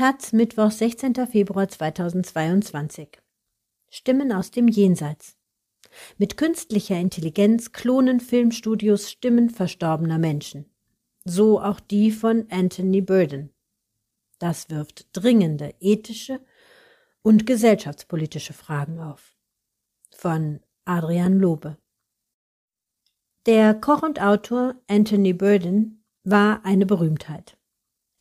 Taz, Mittwoch, 16. Februar 2022. Stimmen aus dem Jenseits. Mit künstlicher Intelligenz klonen Filmstudios Stimmen verstorbener Menschen. So auch die von Anthony Burden. Das wirft dringende ethische und gesellschaftspolitische Fragen auf. Von Adrian Lobe. Der Koch und Autor Anthony Burden war eine Berühmtheit.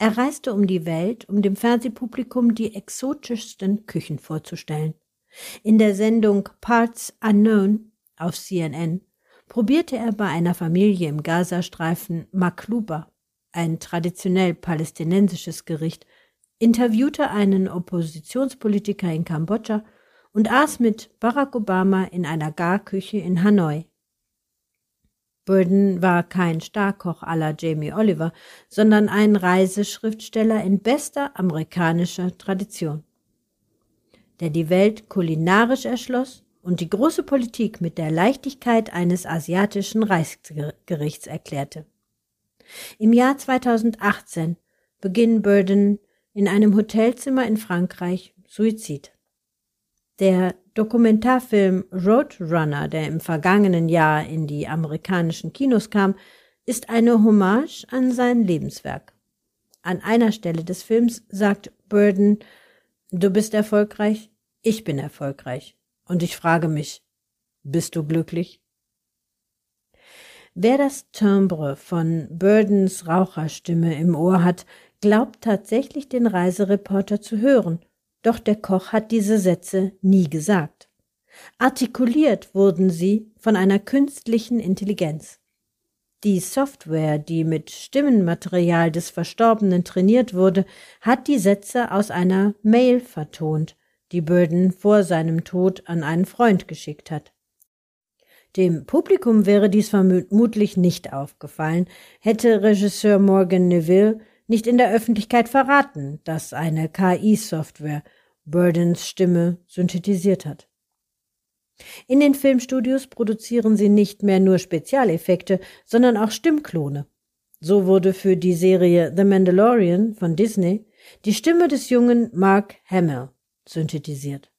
Er reiste um die Welt, um dem Fernsehpublikum die exotischsten Küchen vorzustellen. In der Sendung Parts Unknown auf CNN probierte er bei einer Familie im Gazastreifen Makluba, ein traditionell palästinensisches Gericht, interviewte einen Oppositionspolitiker in Kambodscha und aß mit Barack Obama in einer Garküche in Hanoi. Burden war kein Starkoch la Jamie Oliver, sondern ein Reiseschriftsteller in bester amerikanischer Tradition, der die Welt kulinarisch erschloss und die große Politik mit der Leichtigkeit eines asiatischen Reichsgerichts erklärte. Im Jahr 2018 beginnt Burden in einem Hotelzimmer in Frankreich Suizid. Der Dokumentarfilm Roadrunner, der im vergangenen Jahr in die amerikanischen Kinos kam, ist eine Hommage an sein Lebenswerk. An einer Stelle des Films sagt Burden, du bist erfolgreich, ich bin erfolgreich. Und ich frage mich, bist du glücklich? Wer das Timbre von Burdens Raucherstimme im Ohr hat, glaubt tatsächlich den Reisereporter zu hören doch der Koch hat diese Sätze nie gesagt. Artikuliert wurden sie von einer künstlichen Intelligenz. Die Software, die mit Stimmenmaterial des Verstorbenen trainiert wurde, hat die Sätze aus einer Mail vertont, die Burden vor seinem Tod an einen Freund geschickt hat. Dem Publikum wäre dies vermutlich nicht aufgefallen, hätte Regisseur Morgan Neville nicht in der Öffentlichkeit verraten, dass eine KI-Software Burdens Stimme synthetisiert hat. In den Filmstudios produzieren sie nicht mehr nur Spezialeffekte, sondern auch Stimmklone. So wurde für die Serie The Mandalorian von Disney die Stimme des jungen Mark Hamill synthetisiert.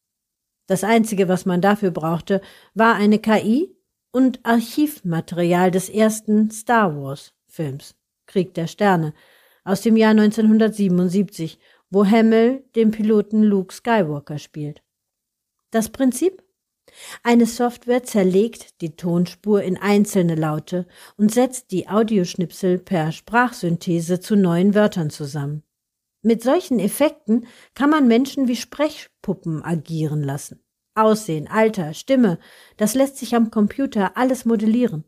Das Einzige, was man dafür brauchte, war eine KI und Archivmaterial des ersten Star Wars Films Krieg der Sterne, aus dem Jahr 1977, wo Hamill den Piloten Luke Skywalker spielt. Das Prinzip? Eine Software zerlegt die Tonspur in einzelne Laute und setzt die Audioschnipsel per Sprachsynthese zu neuen Wörtern zusammen. Mit solchen Effekten kann man Menschen wie Sprechpuppen agieren lassen. Aussehen, Alter, Stimme, das lässt sich am Computer alles modellieren.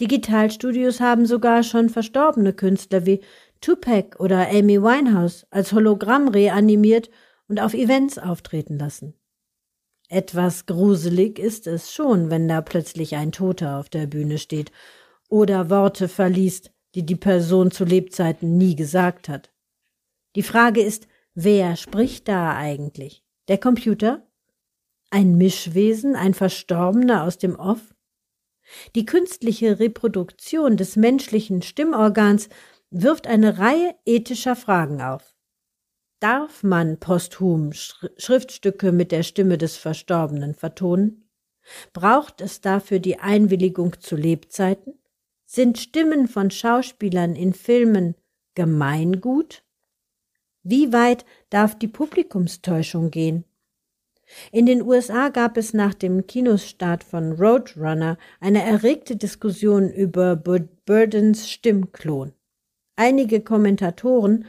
Digitalstudios haben sogar schon verstorbene Künstler wie Tupac oder Amy Winehouse als Hologramm reanimiert und auf Events auftreten lassen. Etwas gruselig ist es schon, wenn da plötzlich ein Toter auf der Bühne steht oder Worte verliest, die die Person zu Lebzeiten nie gesagt hat. Die Frage ist, wer spricht da eigentlich? Der Computer? Ein Mischwesen, ein Verstorbener aus dem Off? Die künstliche Reproduktion des menschlichen Stimmorgans wirft eine Reihe ethischer Fragen auf. Darf man posthum Schriftstücke mit der Stimme des Verstorbenen vertonen? Braucht es dafür die Einwilligung zu Lebzeiten? Sind Stimmen von Schauspielern in Filmen Gemeingut? Wie weit darf die Publikumstäuschung gehen? In den USA gab es nach dem Kinostart von Roadrunner eine erregte Diskussion über Burdens Stimmklon. Einige Kommentatoren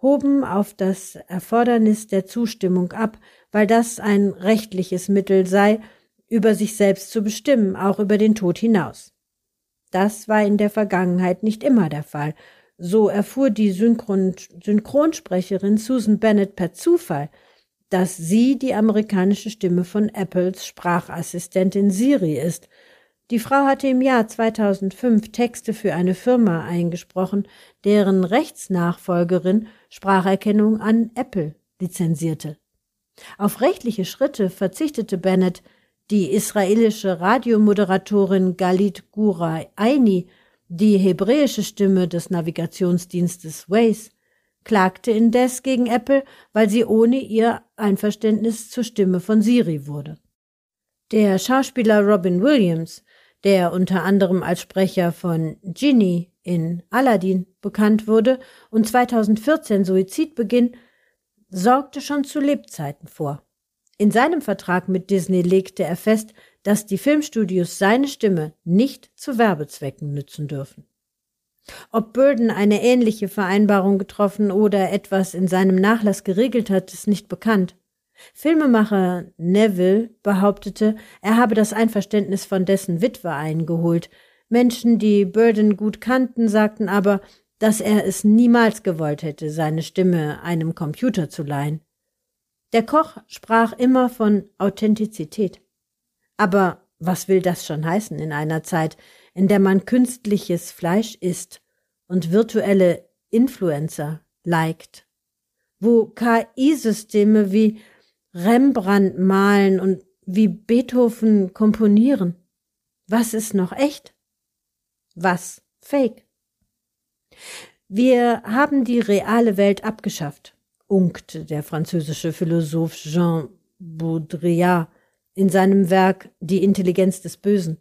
hoben auf das Erfordernis der Zustimmung ab, weil das ein rechtliches Mittel sei, über sich selbst zu bestimmen, auch über den Tod hinaus. Das war in der Vergangenheit nicht immer der Fall. So erfuhr die Synchron Synchronsprecherin Susan Bennett per Zufall, dass sie die amerikanische Stimme von Apples Sprachassistentin Siri ist. Die Frau hatte im Jahr 2005 Texte für eine Firma eingesprochen, deren Rechtsnachfolgerin Spracherkennung an Apple lizenzierte. Auf rechtliche Schritte verzichtete Bennett, die israelische Radiomoderatorin Galit Gura Aini, die hebräische Stimme des Navigationsdienstes Waze, klagte indes gegen Apple, weil sie ohne ihr Einverständnis zur Stimme von Siri wurde. Der Schauspieler Robin Williams, der unter anderem als Sprecher von Ginny in Aladdin bekannt wurde und 2014 Suizid beging, sorgte schon zu Lebzeiten vor. In seinem Vertrag mit Disney legte er fest, dass die Filmstudios seine Stimme nicht zu Werbezwecken nützen dürfen. Ob Burden eine ähnliche Vereinbarung getroffen oder etwas in seinem Nachlass geregelt hat, ist nicht bekannt. Filmemacher Neville behauptete, er habe das Einverständnis von dessen Witwe eingeholt. Menschen, die Burden gut kannten, sagten aber, dass er es niemals gewollt hätte, seine Stimme einem Computer zu leihen. Der Koch sprach immer von Authentizität. Aber was will das schon heißen in einer Zeit, in der man künstliches Fleisch isst und virtuelle Influencer liked, wo KI-Systeme wie Rembrandt malen und wie Beethoven komponieren. Was ist noch echt? Was fake? Wir haben die reale Welt abgeschafft, unkte der französische Philosoph Jean Baudrillard in seinem Werk Die Intelligenz des Bösen.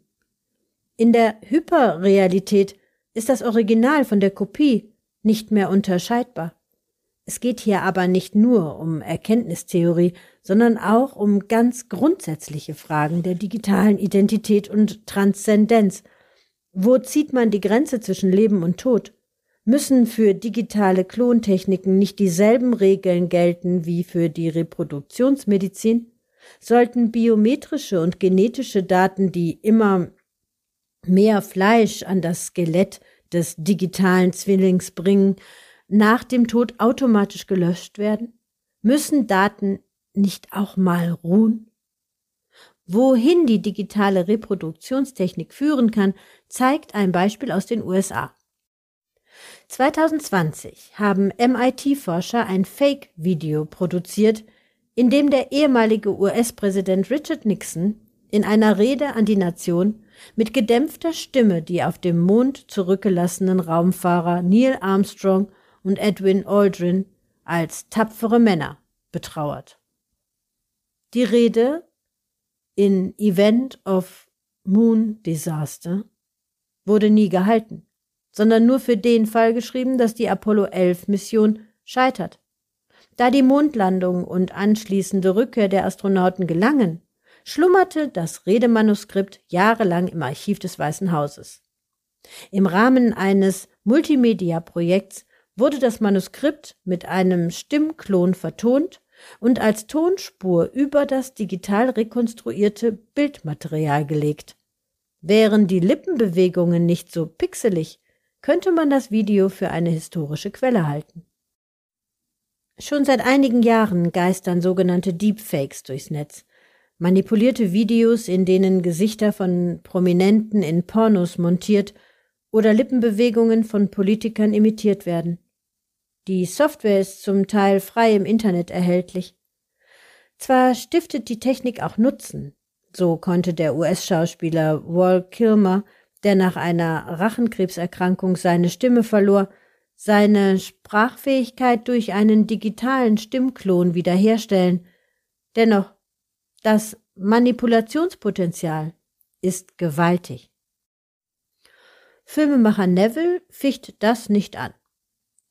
In der Hyperrealität ist das Original von der Kopie nicht mehr unterscheidbar. Es geht hier aber nicht nur um Erkenntnistheorie, sondern auch um ganz grundsätzliche Fragen der digitalen Identität und Transzendenz. Wo zieht man die Grenze zwischen Leben und Tod? Müssen für digitale Klontechniken nicht dieselben Regeln gelten wie für die Reproduktionsmedizin? Sollten biometrische und genetische Daten, die immer mehr Fleisch an das Skelett des digitalen Zwillings bringen, nach dem Tod automatisch gelöscht werden? Müssen Daten nicht auch mal ruhen? Wohin die digitale Reproduktionstechnik führen kann, zeigt ein Beispiel aus den USA. 2020 haben MIT-Forscher ein Fake-Video produziert, in dem der ehemalige US-Präsident Richard Nixon in einer Rede an die Nation mit gedämpfter Stimme die auf dem Mond zurückgelassenen Raumfahrer Neil Armstrong und Edwin Aldrin als tapfere Männer betrauert. Die Rede in Event of Moon Disaster wurde nie gehalten, sondern nur für den Fall geschrieben, dass die Apollo 11 Mission scheitert. Da die Mondlandung und anschließende Rückkehr der Astronauten gelangen, schlummerte das Redemanuskript jahrelang im Archiv des Weißen Hauses. Im Rahmen eines Multimedia-Projekts wurde das Manuskript mit einem Stimmklon vertont und als Tonspur über das digital rekonstruierte Bildmaterial gelegt. Wären die Lippenbewegungen nicht so pixelig, könnte man das Video für eine historische Quelle halten. Schon seit einigen Jahren geistern sogenannte Deepfakes durchs Netz. Manipulierte Videos, in denen Gesichter von Prominenten in Pornos montiert oder Lippenbewegungen von Politikern imitiert werden. Die Software ist zum Teil frei im Internet erhältlich. Zwar stiftet die Technik auch Nutzen, so konnte der US-Schauspieler Wal Kilmer, der nach einer Rachenkrebserkrankung seine Stimme verlor, seine Sprachfähigkeit durch einen digitalen Stimmklon wiederherstellen. Dennoch das Manipulationspotenzial ist gewaltig. Filmemacher Neville ficht das nicht an.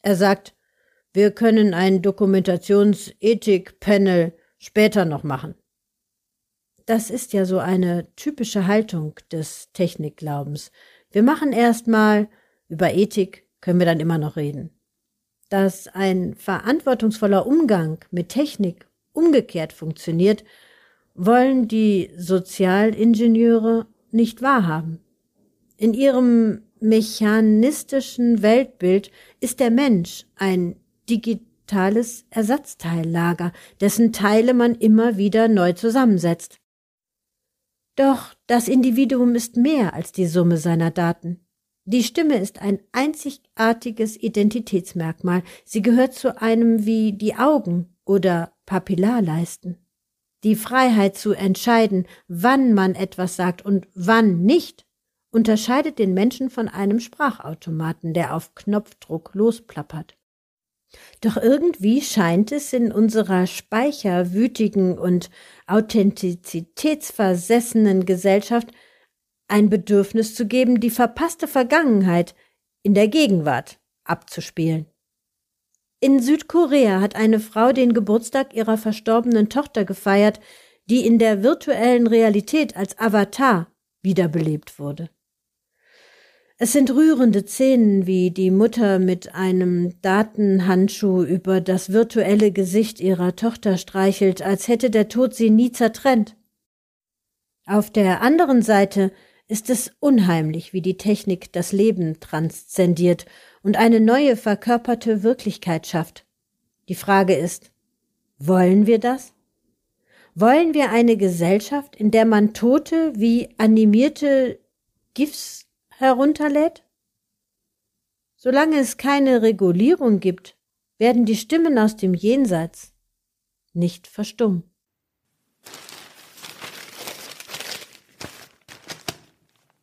Er sagt, wir können ein Dokumentationsethik-Panel später noch machen. Das ist ja so eine typische Haltung des Technikglaubens. Wir machen erstmal, über Ethik können wir dann immer noch reden. Dass ein verantwortungsvoller Umgang mit Technik umgekehrt funktioniert, wollen die Sozialingenieure nicht wahrhaben. In ihrem mechanistischen Weltbild ist der Mensch ein digitales Ersatzteillager, dessen Teile man immer wieder neu zusammensetzt. Doch das Individuum ist mehr als die Summe seiner Daten. Die Stimme ist ein einzigartiges Identitätsmerkmal. Sie gehört zu einem wie die Augen oder Papillarleisten. Die Freiheit zu entscheiden, wann man etwas sagt und wann nicht, unterscheidet den Menschen von einem Sprachautomaten, der auf Knopfdruck losplappert. Doch irgendwie scheint es in unserer speicherwütigen und authentizitätsversessenen Gesellschaft ein Bedürfnis zu geben, die verpasste Vergangenheit in der Gegenwart abzuspielen. In Südkorea hat eine Frau den Geburtstag ihrer verstorbenen Tochter gefeiert, die in der virtuellen Realität als Avatar wiederbelebt wurde. Es sind rührende Szenen, wie die Mutter mit einem Datenhandschuh über das virtuelle Gesicht ihrer Tochter streichelt, als hätte der Tod sie nie zertrennt. Auf der anderen Seite ist es unheimlich, wie die Technik das Leben transzendiert und eine neue verkörperte Wirklichkeit schafft. Die Frage ist, wollen wir das? Wollen wir eine Gesellschaft, in der man Tote wie animierte GIFs herunterlädt? Solange es keine Regulierung gibt, werden die Stimmen aus dem Jenseits nicht verstummen.